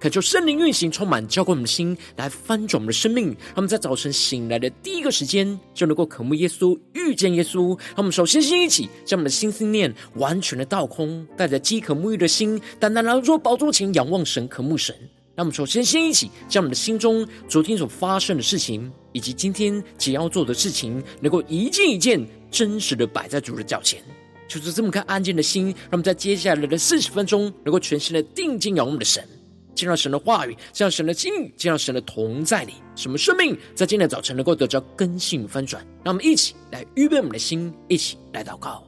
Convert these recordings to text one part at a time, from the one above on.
恳求圣灵运行，充满浇灌我们的心，来翻转我们的生命。让我们在早晨醒来的第一个时间，就能够渴慕耶稣、遇见耶稣。让我们首先先一起将我们的心思念完全的倒空，带着饥渴沐浴的心，单单来到主宝座前仰望神、渴慕神。让我们首先先一起将我们的心中昨天所发生的事情，以及今天即要做的事情，能够一件一件真实的摆在主的脚前。就是这么颗安静的心，让我们在接下来的四十分钟，能够全心的定睛仰望我们的神。进入神的话语，进入神的经历，进入神的同在里，什么生命在今天早晨能够得着根性翻转？让我们一起来预备我们的心，一起来祷告。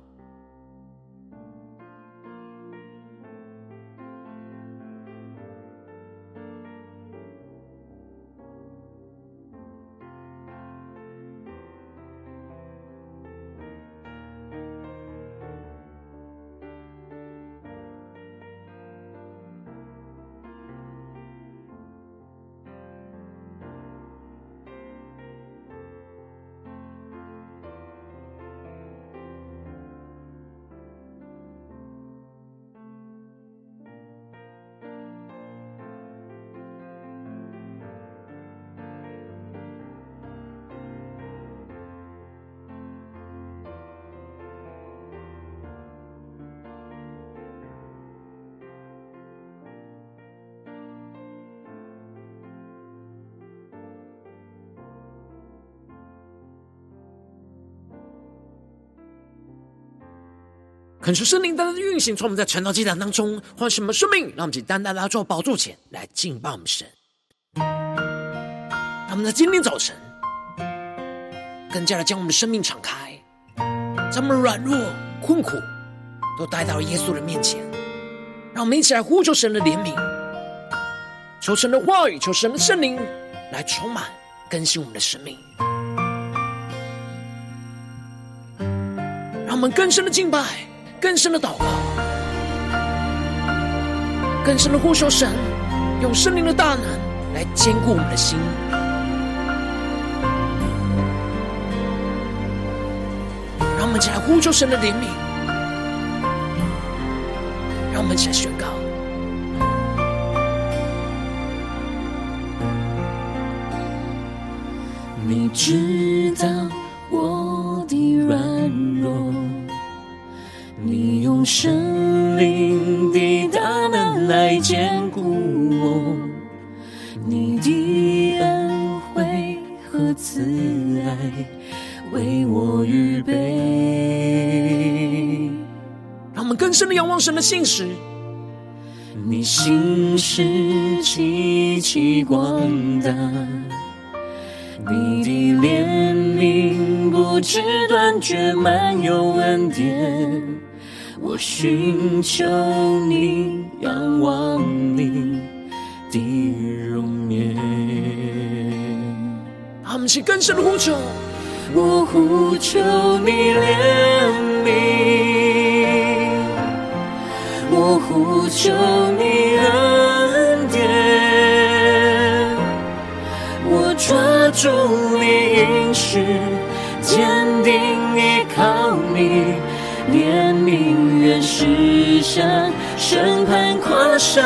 恳求圣灵单单的运行，从我们在晨祷祭坛当中换什么生命，让我们以单单来做宝座前来敬拜我们神。让我们在今天早晨更加的将我们的生命敞开，将我们软弱困苦都带到耶稣的面前。让我们一起来呼求神的怜悯，求神的话语，求神的圣灵来充满更新我们的生命。让我们更深的敬拜。更深的祷告，更深的呼求神，用圣灵的大能来坚固我们的心。让我们起来呼求神的怜悯，让我们一起来宣告。你知道信实。你心事极其广大，你的怜悯不知断绝，满有恩典。我寻求你，仰望你的容颜。他们是更深的呼求，我呼求你怜悯，求你恩典，我抓住你应许，坚定依靠你。怜悯愿实现，审判跨山，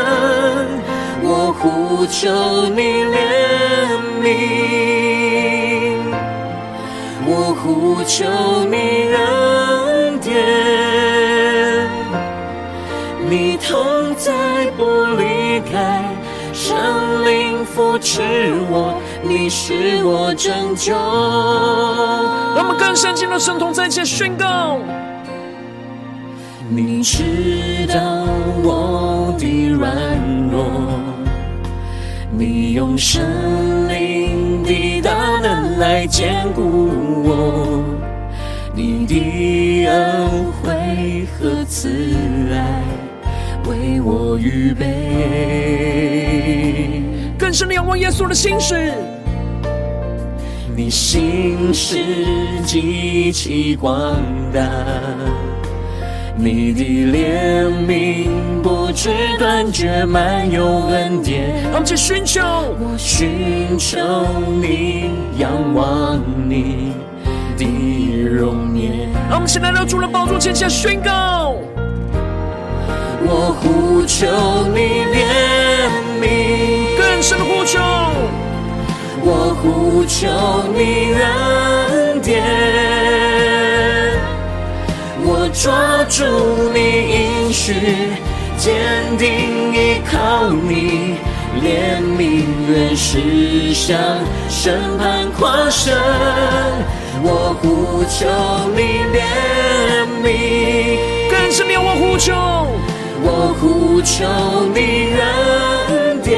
我呼求你怜悯，我呼求你恩圣灵扶持我，你是我拯救。让我们更深进入圣同在一起宣告。你知道我的软弱，你用圣灵的大能来坚固我，你的恩惠和慈爱为我预备。更深的仰望耶稣的心事，你心事极其广大。你的怜悯不知断绝，满有恩典。让我们去寻求，我寻求你，仰望你的容颜。让我们先来到主的宝座前下宣告。我呼求你怜悯，更深的呼求。我呼求你恩典，我抓住你应许，坚定依靠你，怜悯原是向审判跨生。我呼求你怜悯，更深的我呼求，我呼求你恩典。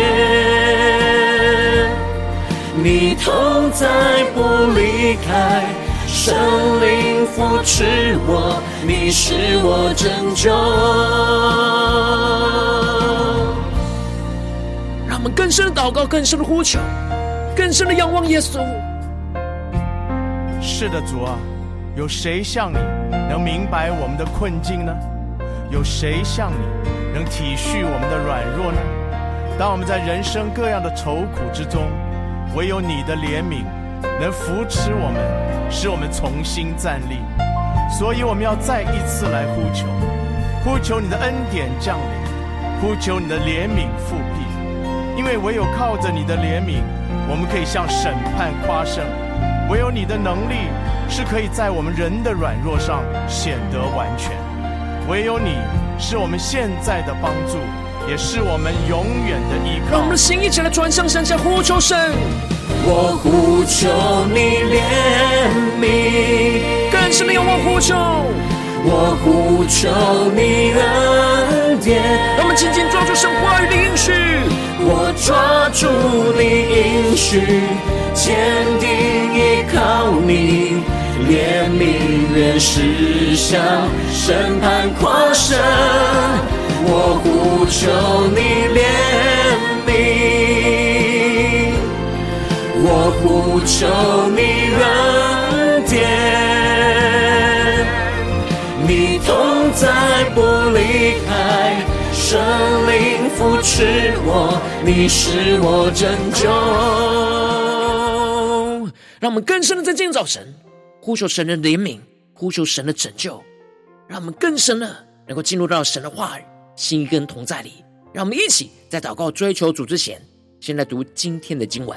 你同在不离开，圣灵扶持我，你是我拯救。让我们更深的祷告，更深的呼求，更深的仰望耶稣。是的，主啊，有谁像你能明白我们的困境呢？有谁像你能体恤我们的软弱呢？当我们在人生各样的愁苦之中，唯有你的怜悯能扶持我们，使我们重新站立。所以我们要再一次来呼求，呼求你的恩典降临，呼求你的怜悯复辟。因为唯有靠着你的怜悯，我们可以向审判夸胜；唯有你的能力是可以在我们人的软弱上显得完全；唯有你是我们现在的帮助。也是我们永远的依靠。让我们的心一起来转向山下呼求神。我呼求你怜悯，更深的仰望呼求。我呼求你恩典。让我们紧紧抓住神话语的应许。我抓住你应许，坚定依靠你，怜悯原是向审判跨生。我呼求你怜悯，我呼求你恩典，你同在不离开，圣灵扶持我，你是我拯救。让我们更深的在今天早晨呼求神的怜悯，呼求神的拯救，让我们更深的能够进入到神的话语。心跟同在里，让我们一起在祷告追求主之前，先来读今天的经文。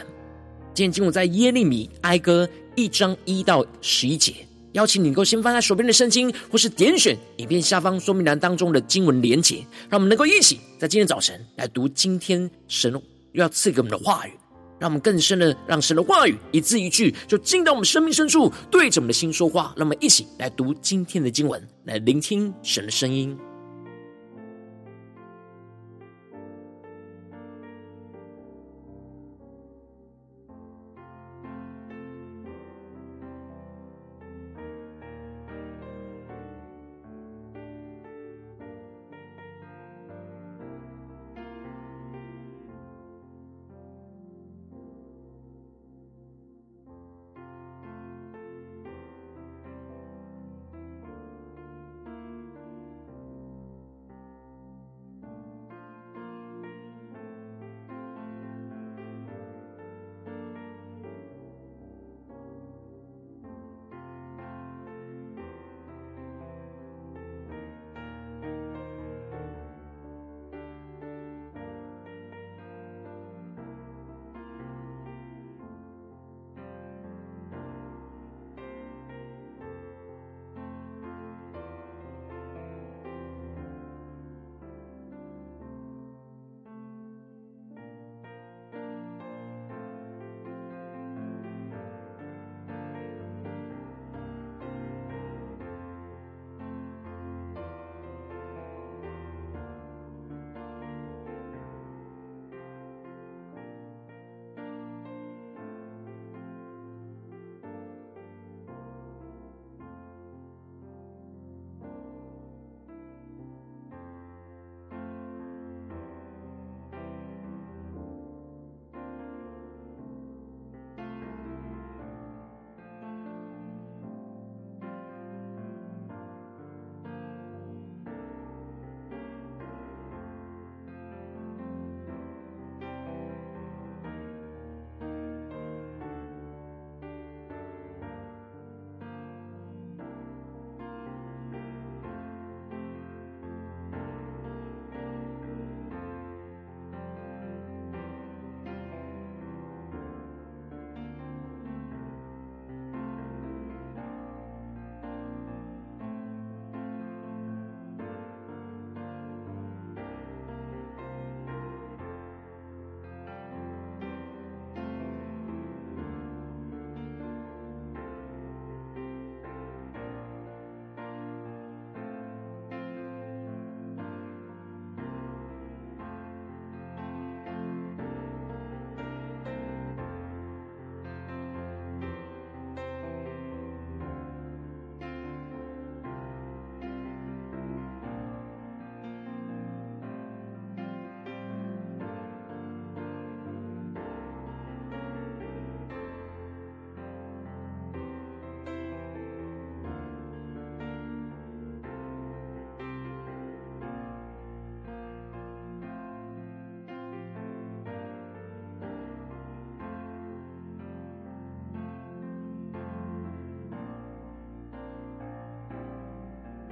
今天经文在耶利米哀歌一章一到十一节。邀请你能够先翻开手边的圣经，或是点选影片下方说明栏当中的经文连结，让我们能够一起在今天早晨来读今天神要赐给我们的话语，让我们更深的让神的话语一字一句就进到我们生命深处，对着我们的心说话。让我们一起来读今天的经文，来聆听神的声音。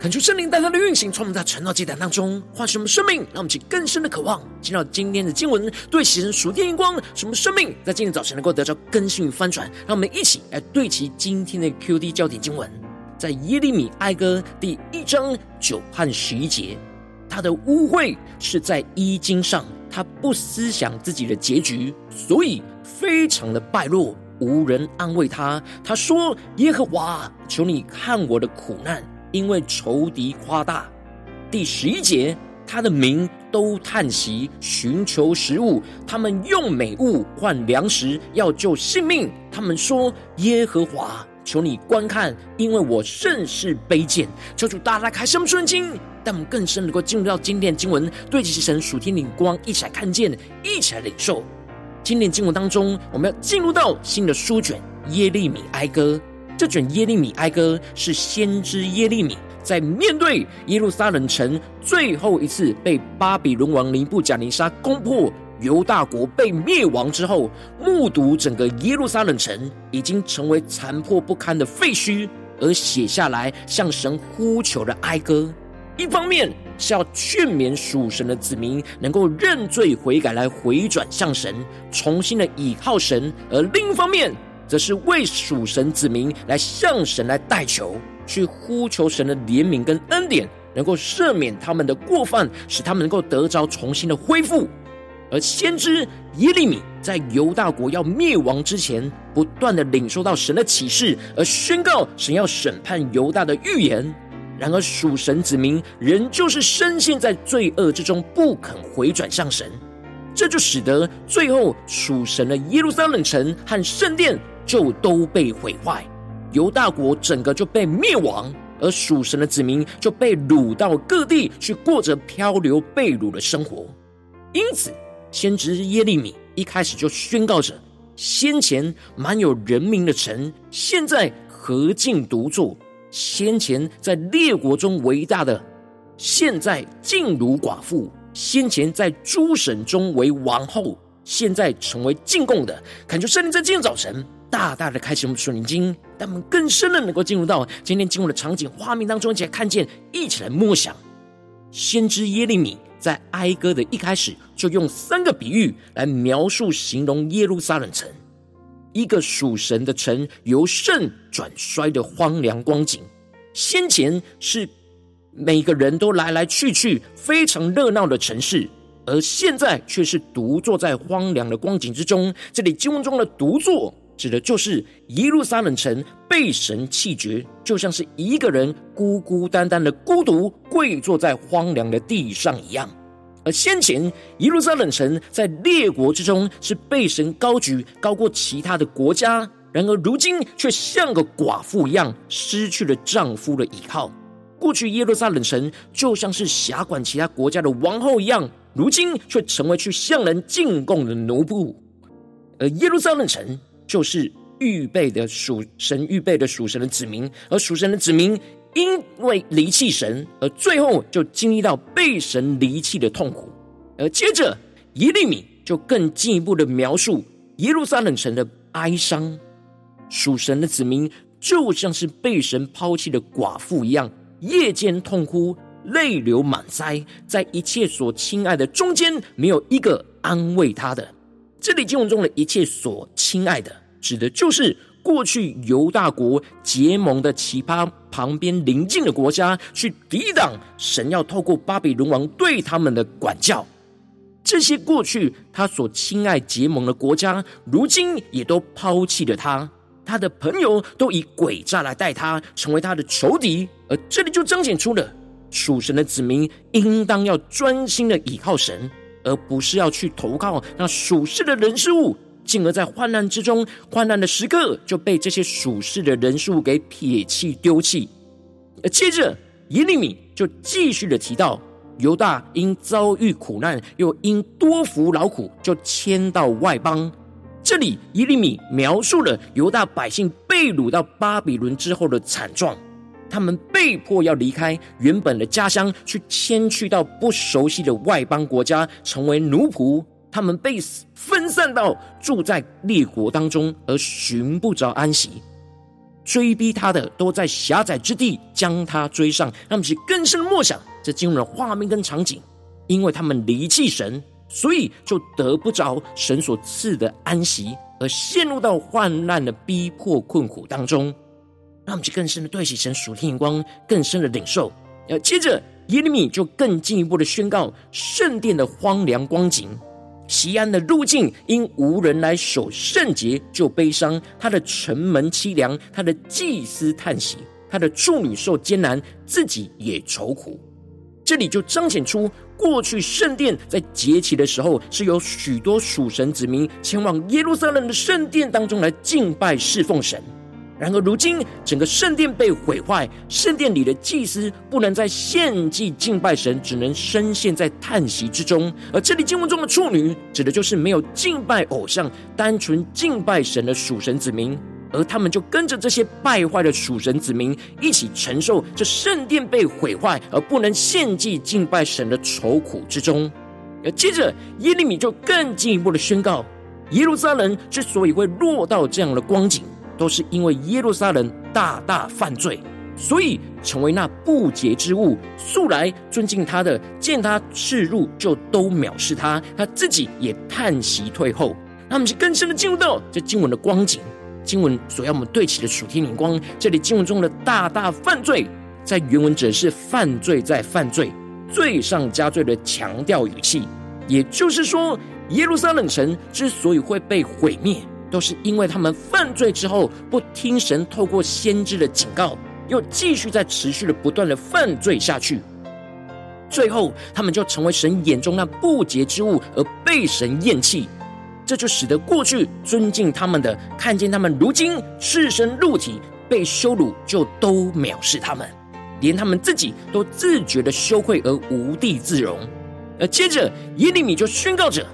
恳求圣灵带他的运行，从我们在晨祷祭坛当中唤醒我们生命，让我们起更深的渴望，进到今天的经文，对齐神属天眼光，什么生命在今天早晨能够得到更新与翻转。让我们一起来对齐今天的 QD 焦点经文，在耶利米哀歌第一章九和十一节，他的污秽是在衣襟上，他不思想自己的结局，所以非常的败落。无人安慰他。他说：“耶和华，求你看我的苦难，因为仇敌夸大。”第十一节，他的民都叹息，寻求食物。他们用美物换粮食，要救性命。他们说：“耶和华，求你观看，因为我甚是卑贱。”求主大大开什么圣经，但我们更深能够进入到今天的经文，对齐神属天灵光，一起来看见，一起来领受。今年经文当中，我们要进入到新的书卷《耶利米哀歌》。这卷《耶利米哀歌》是先知耶利米在面对耶路撒冷城最后一次被巴比伦王尼布甲尼撒攻破，犹大国被灭亡之后，目睹整个耶路撒冷城已经成为残破不堪的废墟，而写下来向神呼求的哀歌。一方面，是要劝勉属神的子民能够认罪悔改，来回转向神，重新的倚靠神；而另一方面，则是为属神子民来向神来代求，去呼求神的怜悯跟恩典，能够赦免他们的过犯，使他们能够得着重新的恢复。而先知耶利米在犹大国要灭亡之前，不断的领受到神的启示，而宣告神要审判犹大的预言。然而，属神子民仍旧是深陷在罪恶之中，不肯回转向神，这就使得最后属神的耶路撒冷城和圣殿就都被毁坏，犹大国整个就被灭亡，而属神的子民就被掳到各地去过着漂流被掳的生活。因此，先知耶利米一开始就宣告着：先前满有人民的城，现在何竟独坐？先前在列国中为大的，现在竟如寡妇；先前在诸省中为王后，现在成为进贡的。恳求圣灵在今天早晨大大的开启我们的属灵经，让我们更深的能够进入到今天经文的场景画面当中，一起来看见，一起来默想。先知耶利米在哀歌的一开始，就用三个比喻来描述形容耶路撒冷城。一个属神的城由盛转衰的荒凉光景，先前是每个人都来来去去、非常热闹的城市，而现在却是独坐在荒凉的光景之中。这里经文中的独坐，指的就是耶路撒冷城被神弃绝，就像是一个人孤孤单单的孤独跪坐在荒凉的地上一样。而先前耶路撒冷城在列国之中是被神高举，高过其他的国家，然而如今却像个寡妇一样，失去了丈夫的依靠。过去耶路撒冷城就像是辖管其他国家的王后一样，如今却成为去向人进贡的奴仆。而耶路撒冷城就是预备的属神预备的属神的子民，而属神的子民。因为离弃神，而最后就经历到被神离弃的痛苦。而接着耶利米就更进一步的描述耶路撒冷城的哀伤，属神的子民就像是被神抛弃的寡妇一样，夜间痛哭，泪流满腮，在一切所亲爱的中间，没有一个安慰他的。这里经文中的一切所亲爱的，指的就是。过去犹大国结盟的奇葩旁边邻近的国家，去抵挡神要透过巴比伦王对他们的管教。这些过去他所亲爱结盟的国家，如今也都抛弃了他。他的朋友都以诡诈来待他，成为他的仇敌。而这里就彰显出了属神的子民应当要专心的倚靠神，而不是要去投靠那属世的人事物。进而，在患难之中，患难的时刻就被这些属世的人数给撇弃丢弃。而接着，耶利米就继续的提到，犹大因遭遇苦难，又因多服劳苦，就迁到外邦。这里，耶利米描述了犹大百姓被掳到巴比伦之后的惨状，他们被迫要离开原本的家乡，去迁去到不熟悉的外邦国家，成为奴仆。他们被分散到住在列国当中，而寻不着安息。追逼他的都在狭窄之地将他追上。让我们是更深的默想这进入了画面跟场景，因为他们离弃神，所以就得不着神所赐的安息，而陷入到患难的逼迫困苦当中。让我们去更深的对齐神属天眼光，更深的领受。要接着耶利米就更进一步的宣告圣殿的荒凉光景。锡安的路径，因无人来守圣洁，就悲伤；他的城门凄凉，他的祭司叹息，他的处女受艰难，自己也愁苦。这里就彰显出，过去圣殿在节期的时候，是有许多属神子民前往耶路撒冷的圣殿当中来敬拜侍奉神。然而，如今整个圣殿被毁坏，圣殿里的祭司不能再献祭敬拜神，只能深陷在叹息之中。而这里经文中的处女，指的就是没有敬拜偶像、单纯敬拜神的属神子民，而他们就跟着这些败坏的属神子民一起承受这圣殿被毁坏而不能献祭敬拜神的愁苦之中。而接着，耶利米就更进一步的宣告：耶路撒冷之所以会落到这样的光景。都是因为耶路撒冷大大犯罪，所以成为那不洁之物。素来尊敬他的，见他赤入就都藐视他，他自己也叹息退后。那我们是更深的进入到这经文的光景，经文所要我们对齐的属天灵光。这里经文中的大大犯罪，在原文指的是犯罪在犯罪，罪上加罪的强调语气。也就是说，耶路撒冷城之所以会被毁灭。都是因为他们犯罪之后不听神透过先知的警告，又继续在持续的不断的犯罪下去，最后他们就成为神眼中那不洁之物而被神厌弃。这就使得过去尊敬他们的，看见他们如今赤身露体被羞辱，就都藐视他们，连他们自己都自觉的羞愧而无地自容。而接着耶利米就宣告着。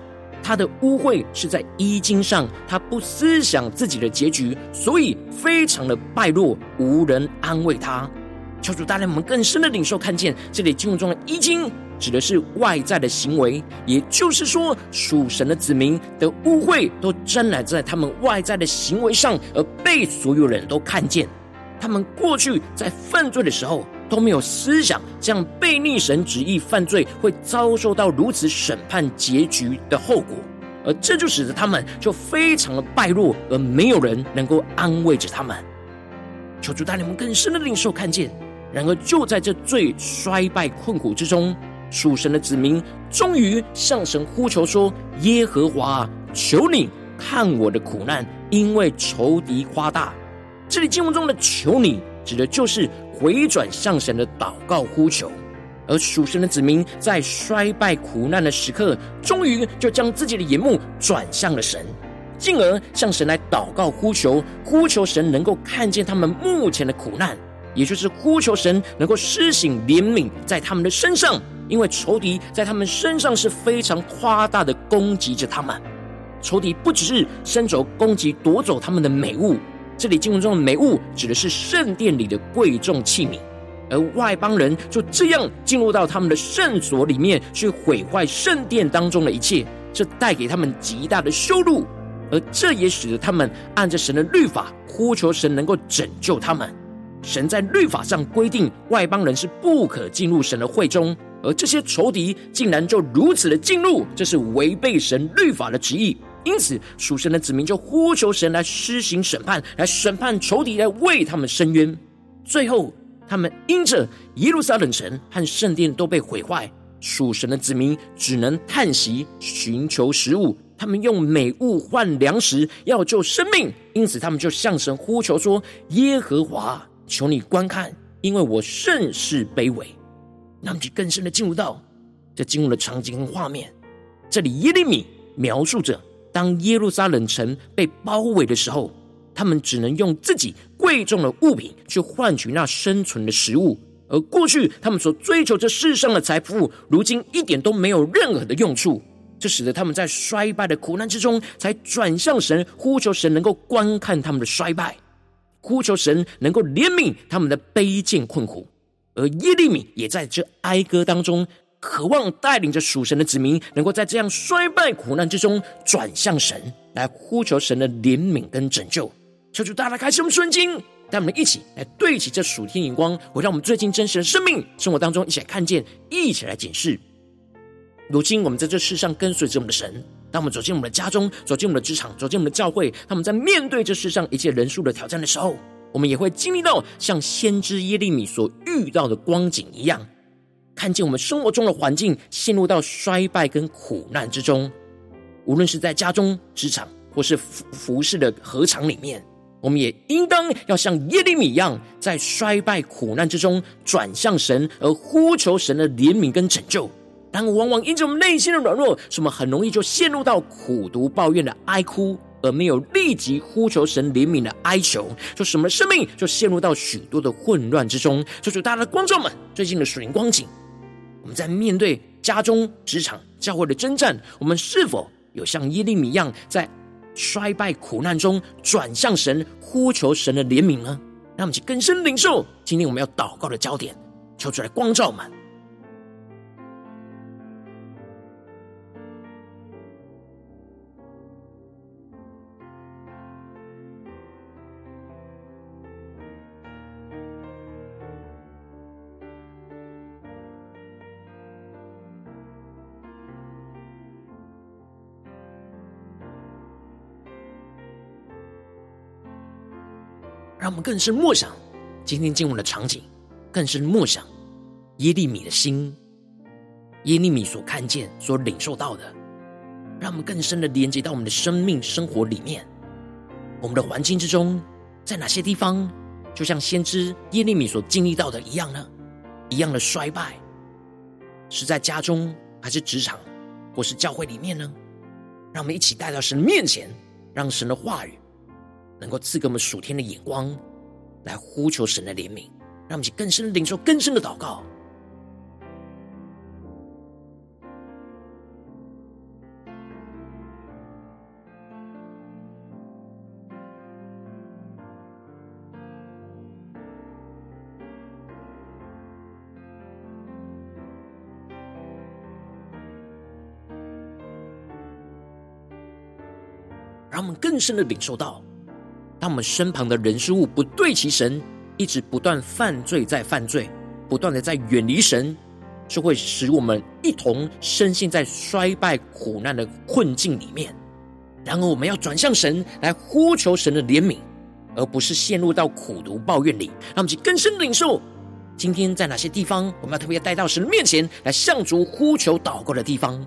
他的污秽是在衣襟上，他不思想自己的结局，所以非常的败落，无人安慰他。求主带领我们更深的领受，看见这里经文中的衣襟指的是外在的行为，也就是说，属神的子民的污秽都沾染在他们外在的行为上，而被所有人都看见。他们过去在犯罪的时候，都没有思想，这样背逆神旨意犯罪会遭受到如此审判结局的后果，而这就使得他们就非常的败落，而没有人能够安慰着他们。求主带领我们更深的领受看见。然而就在这最衰败困苦之中，属神的子民终于向神呼求说：“耶和华，求你看我的苦难，因为仇敌夸大。”这里经文中的“求你”指的就是。回转向神的祷告呼求，而属神的子民在衰败苦难的时刻，终于就将自己的眼目转向了神，进而向神来祷告呼求，呼求神能够看见他们目前的苦难，也就是呼求神能够施行怜悯在他们的身上，因为仇敌在他们身上是非常夸大的攻击着他们，仇敌不只是伸手攻击夺走他们的美物。这里经文中的美物指的是圣殿里的贵重器皿，而外邦人就这样进入到他们的圣所里面去毁坏圣殿当中的一切，这带给他们极大的羞辱，而这也使得他们按着神的律法呼求神能够拯救他们。神在律法上规定外邦人是不可进入神的会中，而这些仇敌竟然就如此的进入，这是违背神律法的旨意。因此，属神的子民就呼求神来施行审判，来审判仇敌，来为他们伸冤。最后，他们因着耶路撒冷城和圣殿都被毁坏，属神的子民只能叹息，寻求食物。他们用美物换粮食，要救生命。因此，他们就向神呼求说：“耶和华，求你观看，因为我甚是卑微。”那么，就更深的进入到这进入的场景跟画面。这里耶利米描述着。当耶路撒冷城被包围的时候，他们只能用自己贵重的物品去换取那生存的食物，而过去他们所追求这世上的财富，如今一点都没有任何的用处。这使得他们在衰败的苦难之中，才转向神，呼求神能够观看他们的衰败，呼求神能够怜悯他们的卑贱困苦。而耶利米也在这哀歌当中。渴望带领着属神的子民，能够在这样衰败苦难之中转向神，来呼求神的怜悯跟拯救。求主大大开启我们顺经，带我们一起来对齐这属天眼光，回到我们最近真实的生命生活当中，一起来看见，一起来检视。如今我们在这世上跟随着我们的神，当我们走进我们的家中，走进我们的职场，走进我们的教会，他们在面对这世上一切人数的挑战的时候，我们也会经历到像先知耶利米所遇到的光景一样，看见我们生活中的环境陷入到衰败跟苦难之中。无论是在家中、职场，或是服服侍的合场里面，我们也应当要像耶利米一样，在衰败苦难之中转向神，而呼求神的怜悯跟拯救。但往往因着我们内心的软弱，什么很容易就陷入到苦毒抱怨的哀哭，而没有立即呼求神怜悯的哀求，就什么生命就陷入到许多的混乱之中。就主大家的观众们，最近的属灵光景，我们在面对家中、职场、教会的征战，我们是否有像耶利米一样，在衰败苦难中转向神，呼求神的怜悯呢？让我们去更深领受今天我们要祷告的焦点，求主来光照我们。让我们更深默想今天经文的场景，更深默想耶利米的心，耶利米所看见、所领受到的，让我们更深的连接到我们的生命生活里面，我们的环境之中，在哪些地方，就像先知耶利米所经历到的一样呢？一样的衰败，是在家中，还是职场，或是教会里面呢？让我们一起带到神面前，让神的话语。能够赐给我们属天的眼光，来呼求神的怜悯，让我们去更深的领受更深的祷告。让我们更深的领受到。当我们身旁的人事物不对齐神，一直不断犯罪在犯罪，不断的在远离神，就会使我们一同深陷在衰败苦难的困境里面。然而，我们要转向神来呼求神的怜悯，而不是陷入到苦毒抱怨里。让我们去更深领受，今天在哪些地方，我们要特别带到神面前来向主呼求祷告的地方。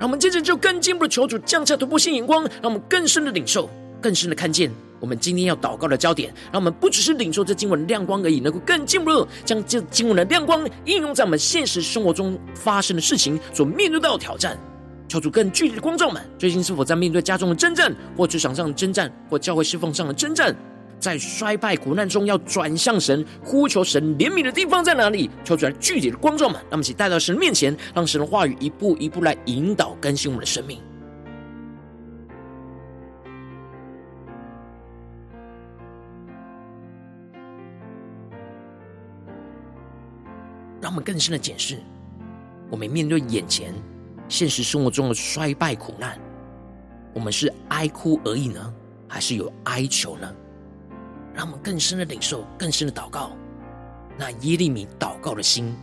让我们接着就更进一步的求主降下突破性眼光，让我们更深的领受，更深的看见我们今天要祷告的焦点。让我们不只是领受这经文的亮光而已，能够更进一步将这经文的亮光应用在我们现实生活中发生的事情所面对到的挑战。求主更具体的光照们，最近是否在面对家中的征战，或职场上的征战，或教会侍奉上的征战？在衰败苦难中，要转向神，呼求神怜悯的地方在哪里？求出来具体的光照们，让我们一起带到神面前，让神的话语一步一步来引导更新我们的生命，让我们更深的检视，我们面对眼前现实生活中的衰败苦难，我们是哀哭而已呢，还是有哀求呢？让我们更深的领受，更深的祷告，那耶利米祷告的心。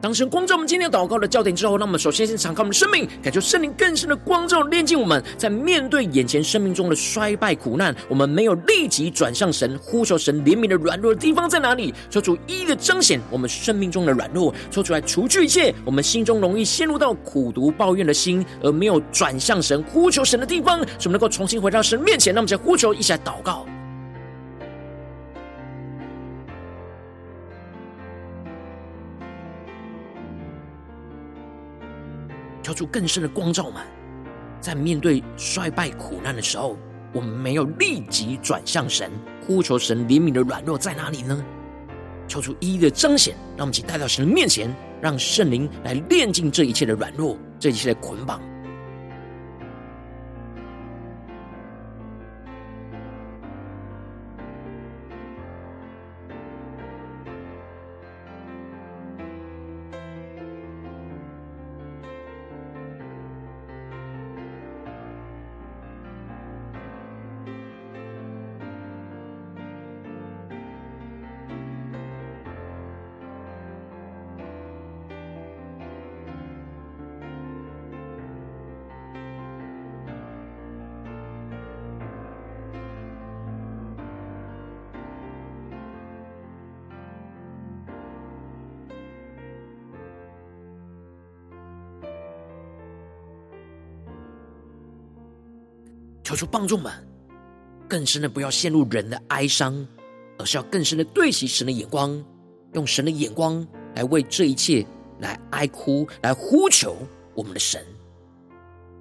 当神光照我们今天祷告的焦点之后，那我们首先先敞开我们的生命，感受圣灵更深的光照，炼净我们。在面对眼前生命中的衰败苦难，我们没有立即转向神，呼求神怜悯的软弱的地方在哪里？求主一一的彰显我们生命中的软弱，说出来除去一切我们心中容易陷入到苦毒抱怨的心，而没有转向神呼求神的地方，使我们能够重新回到神面前。那我们再呼求一下祷告。出更深的光照们，在面对衰败苦难的时候，我们没有立即转向神，呼求神怜悯的软弱在哪里呢？求主一一的彰显，让我们一起带到神的面前，让圣灵来炼尽这一切的软弱，这一切的捆绑。求求帮助们，更深的不要陷入人的哀伤，而是要更深的对齐神的眼光，用神的眼光来为这一切来哀哭，来呼求我们的神。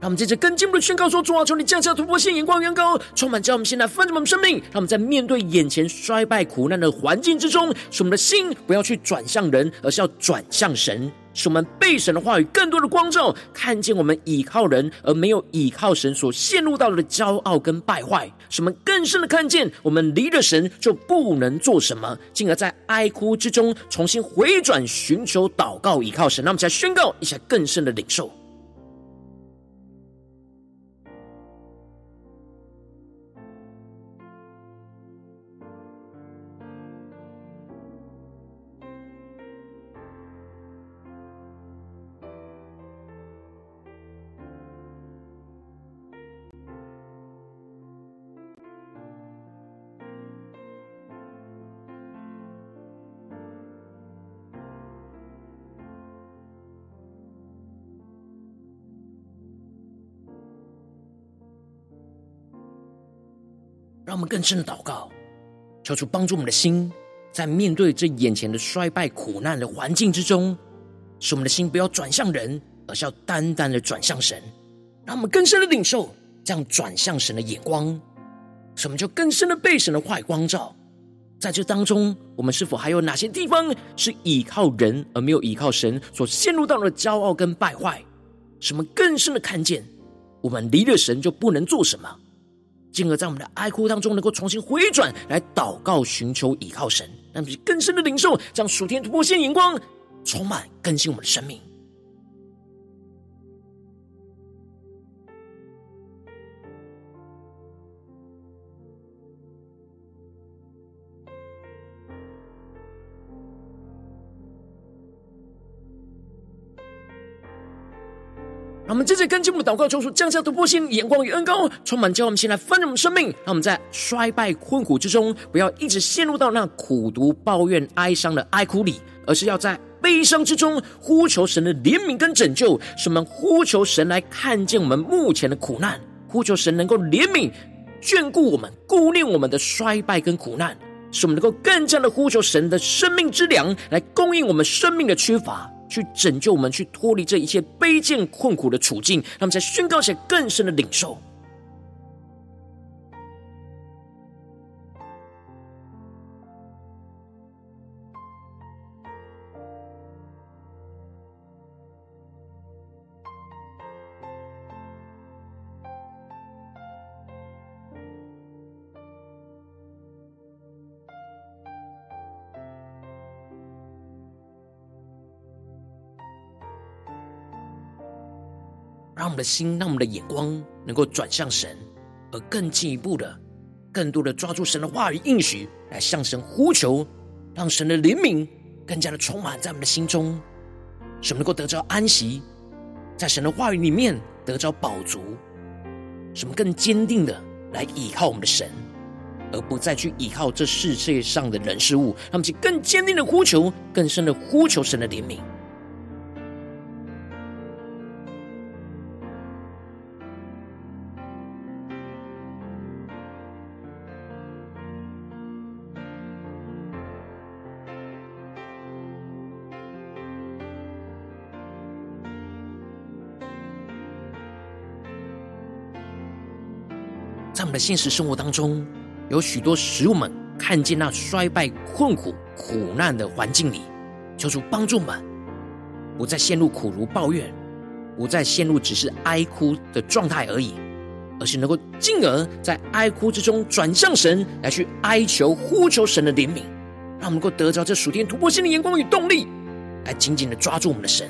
让我们接着更进一步的宣告说：主啊，求你降下突破性眼光，远高，充满，叫我们现在丰盛我们生命。让我们在面对眼前衰败苦难的环境之中，使我们的心不要去转向人，而是要转向神。使我们被神的话语更多的光照，看见我们倚靠人而没有倚靠神所陷入到的骄傲跟败坏。使我们更深的看见，我们离了神就不能做什么，进而在哀哭之中重新回转，寻求祷告倚靠神。那么，再宣告一下更深的领受。让我们更深的祷告，求主帮助我们的心，在面对这眼前的衰败苦难的环境之中，使我们的心不要转向人，而是要单单的转向神。让我们更深的领受这样转向神的眼光，使我们就更深的被神的话语光照。在这当中，我们是否还有哪些地方是倚靠人而没有倚靠神所陷入到的骄傲跟败坏？使我们更深的看见，我们离了神就不能做什么。进而，在我们的哀哭当中，能够重新回转来祷告、寻求、倚靠神，让我们更深的领受，将属天突破性眼光充满更新我们的生命。我们接着跟进我们祷告，求主降下突破性眼光与恩膏，充满，叫我们先来丰盛我们生命。让我们在衰败困苦之中，不要一直陷入到那苦毒、抱怨、哀伤的哀哭里，而是要在悲伤之中呼求神的怜悯跟拯救。使我们呼求神来看见我们目前的苦难，呼求神能够怜悯、眷顾我们、顾念我们的衰败跟苦难，使我们能够更加的呼求神的生命之粮来供应我们生命的缺乏。去拯救我们，去脱离这一切卑贱困苦的处境，让我们再宣告一些更深的领受。的心，让我们的眼光能够转向神，而更进一步的、更多的抓住神的话语应许，来向神呼求，让神的怜悯更加的充满在我们的心中，使我们能够得着安息，在神的话语里面得着饱足，使我们更坚定的来倚靠我们的神，而不再去倚靠这世界上的人事物，让我们去更坚定的呼求，更深的呼求神的怜悯。在我们的现实生活当中，有许多使我们看见那衰败、困苦、苦难的环境里，求主帮助我们，不再陷入苦如抱怨，不再陷入只是哀哭的状态而已，而是能够进而在哀哭之中转向神，来去哀求、呼求神的怜悯，让我们能够得着这属天突破性的眼光与动力，来紧紧的抓住我们的神。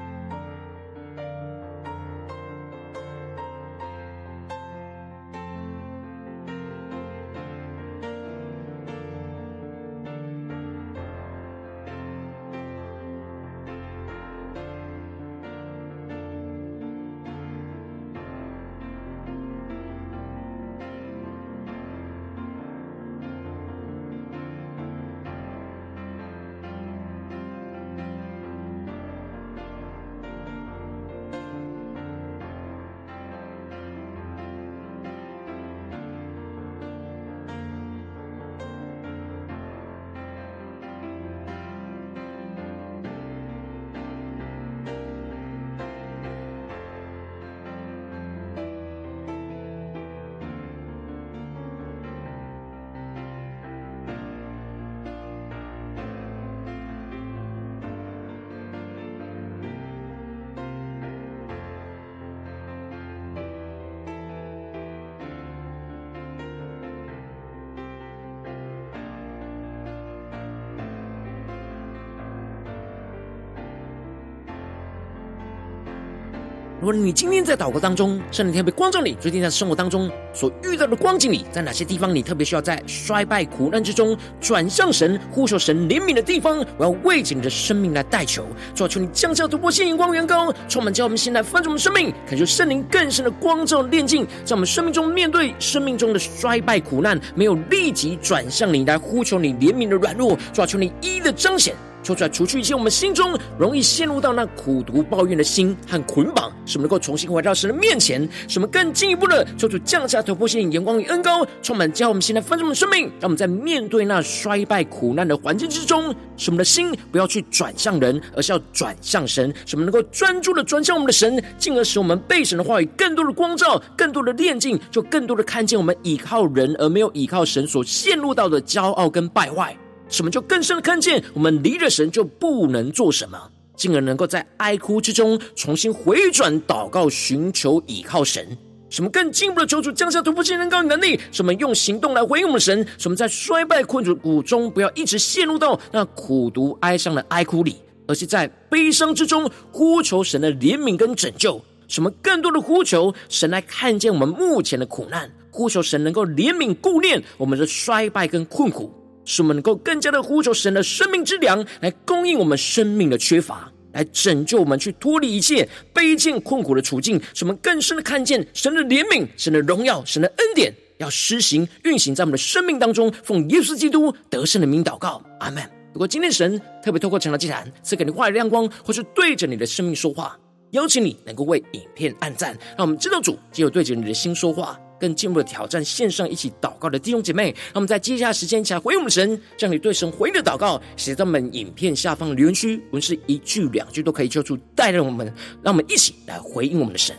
如果你今天在祷告当中，圣灵天被光照你，最近在生活当中所遇到的光景里，在哪些地方你特别需要在衰败苦难之中转向神、呼求神怜悯的地方，我要为着你的生命来代求，主啊，求你降下突破性眼光、远高，充满叫我们心来翻转我们生命，感受圣灵更深的光照、炼净，在我们生命中面对生命中的衰败苦难，没有立即转向你来呼求你怜悯的软弱，主啊，求你一一的彰显。求出来，除去一些我们心中容易陷入到那苦毒抱怨的心和捆绑，使我们能够重新回到神的面前。使我们更进一步的，求主降下突破性眼光与恩膏，充满叫我们现在丰盛的生命。让我们在面对那衰败苦难的环境之中，使我们的心不要去转向人，而是要转向神。使我们能够专注的转向我们的神，进而使我们被神的话语更多的光照，更多的炼净，就更多的看见我们倚靠人而没有倚靠神所陷入到的骄傲跟败坏。什么就更深的看见，我们离了神就不能做什么，进而能够在哀哭之中重新回转祷告，寻求倚靠神。什么更进一步的求主降下突破性能高能力？什么用行动来回应我们神？什么在衰败困苦中不要一直陷入到那苦毒哀伤的哀哭里，而是在悲伤之中呼求神的怜悯跟拯救？什么更多的呼求神来看见我们目前的苦难，呼求神能够怜悯顾念我们的衰败跟困苦？使我们能够更加的呼求神的生命之粮，来供应我们生命的缺乏，来拯救我们去脱离一切卑贱困苦的处境。使我们更深的看见神的怜悯、神的荣耀、神的恩典，要施行运行在我们的生命当中。奉耶稣基督得胜的名祷告，阿门。如果今天神特别透过晨祷祭坛赐给你话语亮光，或是对着你的生命说话，邀请你能够为影片按赞，让我们知道主只有对着你的心说话。更进一步的挑战，线上一起祷告的弟兄姐妹，那么在接下来时间一起来回应我们神，将你对神回应的祷告写在我们影片下方留言区，我们是一句两句都可以，求出带领我们，让我们一起来回应我们的神。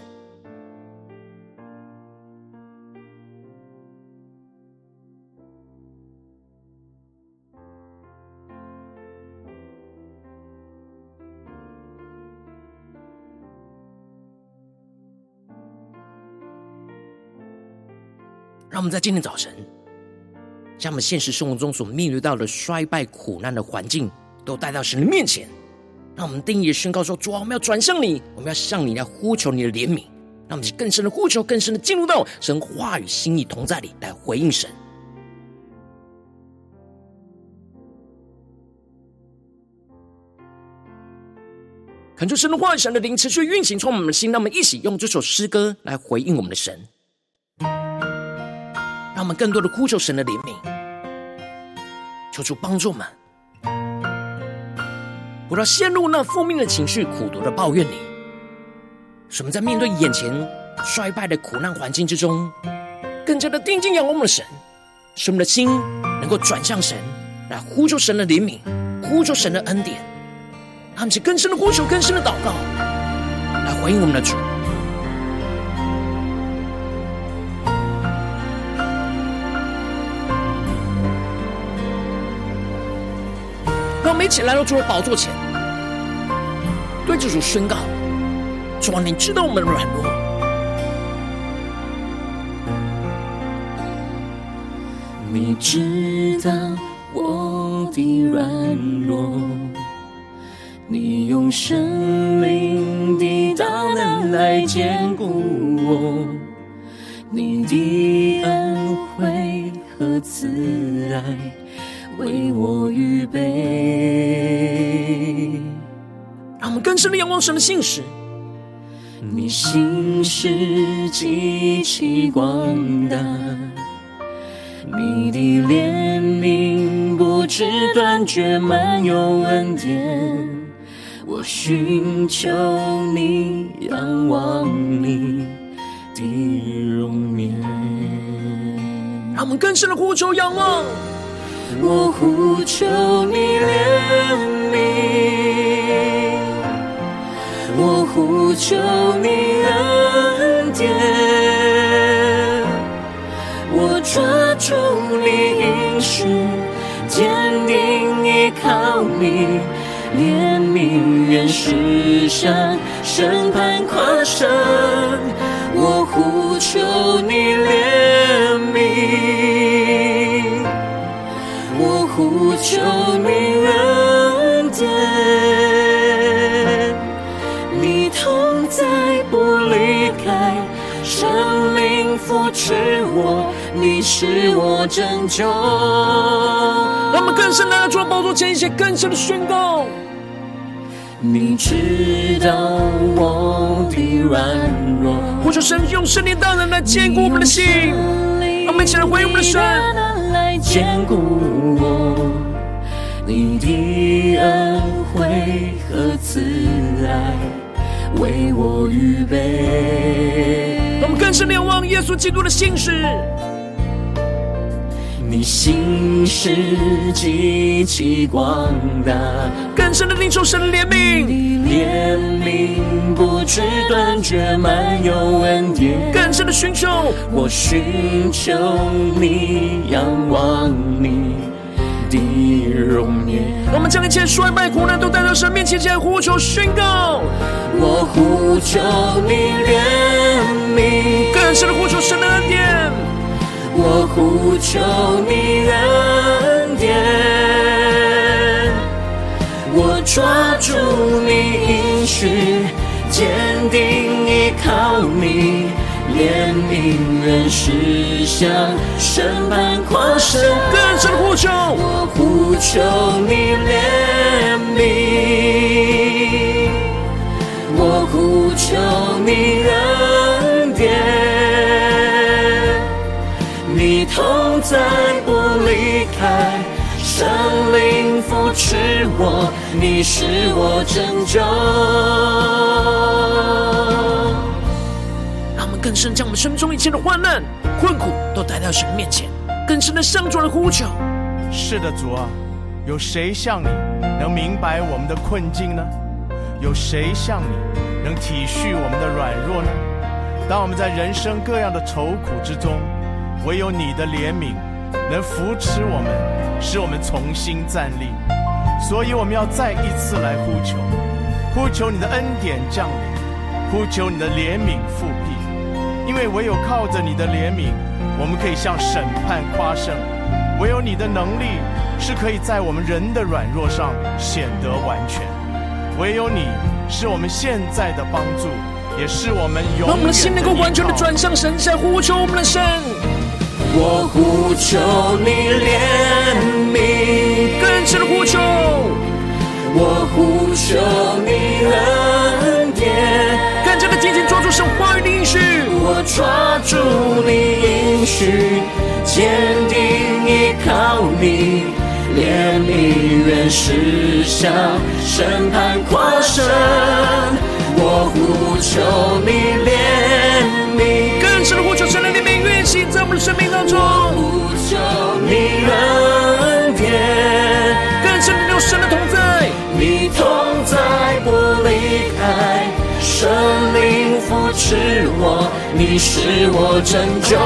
让我们在今天早晨，将我们现实生活中所面对到的衰败、苦难的环境，都带到神的面前。让我们定意宣告说：主啊，我们要转向你，我们要向你来呼求你的怜悯。让我们更深的呼求，更深的进入到神话语心意同在里，来回应神。恳求神的话语、神的灵持续运行，充满我们的心。让我们一起用这首诗歌来回应我们的神。让我们更多的呼求神的怜悯，求主帮助我们，不要陷入那负面的情绪、苦毒的抱怨里。使我们在面对眼前衰败的苦难环境之中，更加的定睛仰望我们的神，使我们的心能够转向神，来呼求神的怜悯，呼求神的恩典。他们是更深的呼求，更深的祷告，来回应我们的主。一起来到主的宝座前，对着主宣告：主啊，你知道我们的软弱。你知道我的软弱，你用圣灵的大能来坚固我，你的恩惠和慈爱为我预备。让我们更深的仰望神的信实，你信实极其广大。你的怜悯不知断绝，满有恩典。我寻求你，仰望你的容颜。让我们更深的呼求仰望。我呼求你怜悯，我呼求你恩典，我抓。住你应许，坚定依靠你，怜悯愿施向审判跨生。我呼求你怜悯，求你恩典，你同在不离开，生命扶持我。你是我拯救。让我们更深的做宝座前一些更深的宣告。你知道我的软弱，呼求神用圣灵大能来坚固我们的心。让我们一起来回应我们的神。坚固我，你的恩惠和慈爱为我预备。我们更深的仰望耶稣基督的信实。你心是极其广大，更深的领受神的怜悯，怜悯不知断绝，满有恩典。更深的寻求，我寻求你，仰望你的容颜。我们将一切衰败苦难都带到神面前，前呼求宣告。我呼求你怜悯，更深的呼求神的恩典。我呼求你恩典，我抓住你应许，坚定依靠你，怜悯愿施向审判跨生。求，我呼求你怜悯，我呼求你恩典。你同在不离开，圣灵扶持我，你是我拯救。让我们更深将我们生命中一切的患难、困苦都带到神面前，更深的向主的呼求。是的，主啊，有谁像你能明白我们的困境呢？有谁像你能体恤我们的软弱呢？当我们在人生各样的愁苦之中，唯有你的怜悯能扶持我们，使我们重新站立。所以我们要再一次来呼求，呼求你的恩典降临，呼求你的怜悯复辟。因为唯有靠着你的怜悯，我们可以向审判夸胜；唯有你的能力是可以在我们人的软弱上显得完全；唯有你是我们现在的帮助，也是我们永远的。让我们的心能够完全的转向神，在呼求我们的神。我呼求你怜悯，更深的呼求。我呼求你恩典，更加的紧紧抓住神话语的应许。我抓住你应许，坚定靠你，怜悯愿施向审判跨身，我呼求你怜悯，更深的呼求神的怜悯运行在我们的生命当中，我呼求你恩典，更深的有神的同在，你同在不离开，神灵扶持我，你是我拯救。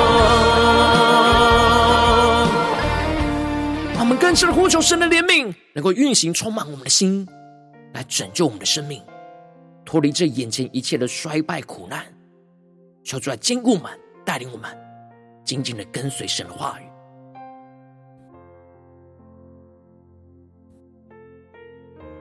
我们更深的呼求神的怜悯，能够运行充满我们的心，来拯救我们的生命，脱离这眼前一切的衰败苦难。求主来坚固我们，带领我们，紧紧的跟随神的话语。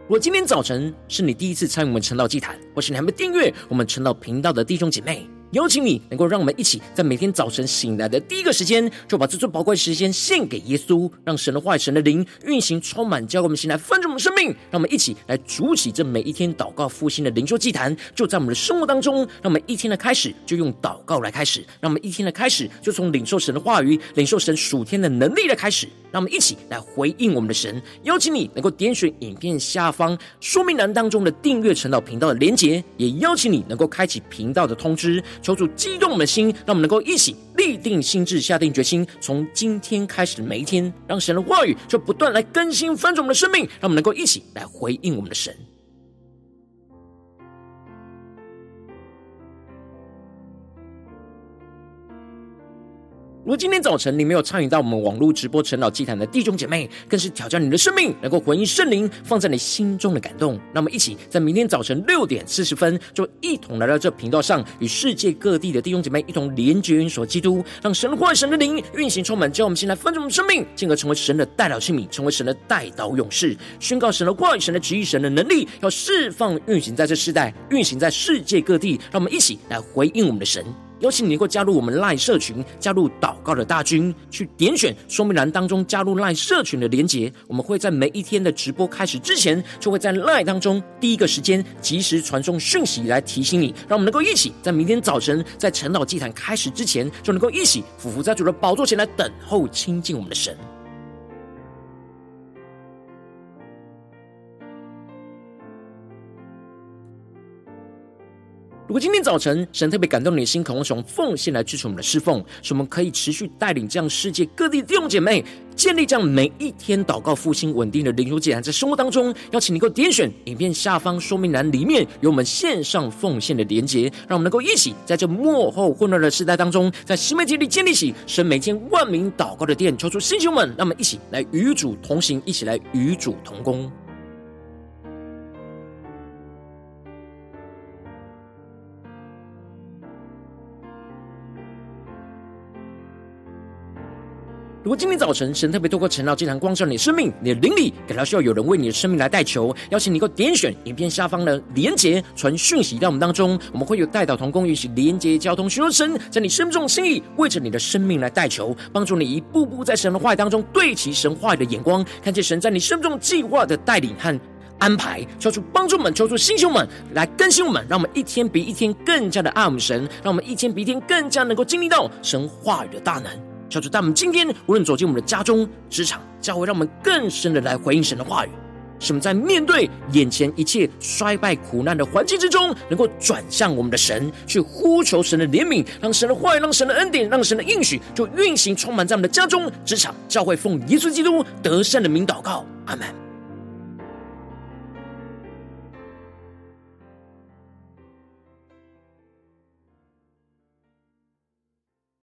如果今天早晨是你第一次参与我们晨祷祭坛，或是你还没订阅我们晨祷频道的弟兄姐妹，邀请你能够让我们一起在每天早晨醒来的第一个时间，就把这最宝贵的时间献给耶稣，让神的话语、神的灵运行充满，教我们醒来分盛我们生命。让我们一起来筑起这每一天祷告复兴的灵修祭坛，就在我们的生活当中。让我们一天的开始。就用祷告来开始，让我们一天的开始。就从领受神的话语、领受神属天的能力来开始。让我们一起来回应我们的神。邀请你能够点选影片下方说明栏当中的订阅晨祷频道的连结，也邀请你能够开启频道的通知。求主激动我们的心，让我们能够一起立定心智，下定决心，从今天开始的每一天，让神的话语就不断来更新翻转我们的生命，让我们能够一起来回应我们的神。如果今天早晨你没有参与到我们网络直播晨祷祭坛的弟兄姐妹，更是挑战你的生命，能够回应圣灵放在你心中的感动。那么，一起在明天早晨六点四十分，就一同来到这频道上，与世界各地的弟兄姐妹一同连结、运所基督，让神的话、神的灵运行充满，叫我们先来分盛我们生命，进而成为神的代祷器皿，成为神的代祷勇士，宣告神的话语、神的旨意、神的能力，要释放运行在这世代，运行在世界各地。让我们一起来回应我们的神。邀请你能够加入我们赖社群，加入祷告的大军，去点选说明栏当中加入赖社群的连结。我们会在每一天的直播开始之前，就会在赖当中第一个时间及时传送讯息来提醒你，让我们能够一起在明天早晨在晨祷祭坛开始之前，就能够一起俯伏在主的宝座前来等候亲近我们的神。如果今天早晨神特别感动你的心，渴望从奉献来支持我们的侍奉，使我们可以持续带领这样世界各地的弟兄姐妹建立这样每一天祷告复兴稳定的灵修祭坛，在生活当中，邀请你能够点选影片下方说明栏里面有我们线上奉献的连结，让我们能够一起在这幕后混乱的时代当中，在新媒体里建立起神每天万名祷告的殿，求出弟兄们，让我们一起来与主同行，一起来与主同工。如果今天早晨神特别透过晨祷祭坛光照你的生命，你的灵里感到需要有人为你的生命来代求，邀请你能够点选影片下方的连结，传讯息到我们当中，我们会有代祷同工，一起连接交通，寻求神在你生命中的心意，为着你的生命来代求，帮助你一步步在神的话语当中对齐神话语的眼光，看见神在你生命中计划的带领和安排，求主帮助我们，求主星球们来更新我们，让我们一天比一天更加的爱我们神，让我们一天比一天更加能够经历到神话语的大能。求主，但我们今天无论走进我们的家中、职场、教会，让我们更深的来回应神的话语，使我们在面对眼前一切衰败苦难的环境之中，能够转向我们的神，去呼求神的怜悯，让神的话语、让神的恩典、让神的应许，就运行充满在我们的家中、职场、教会，奉耶稣基督得胜的名祷告，阿门。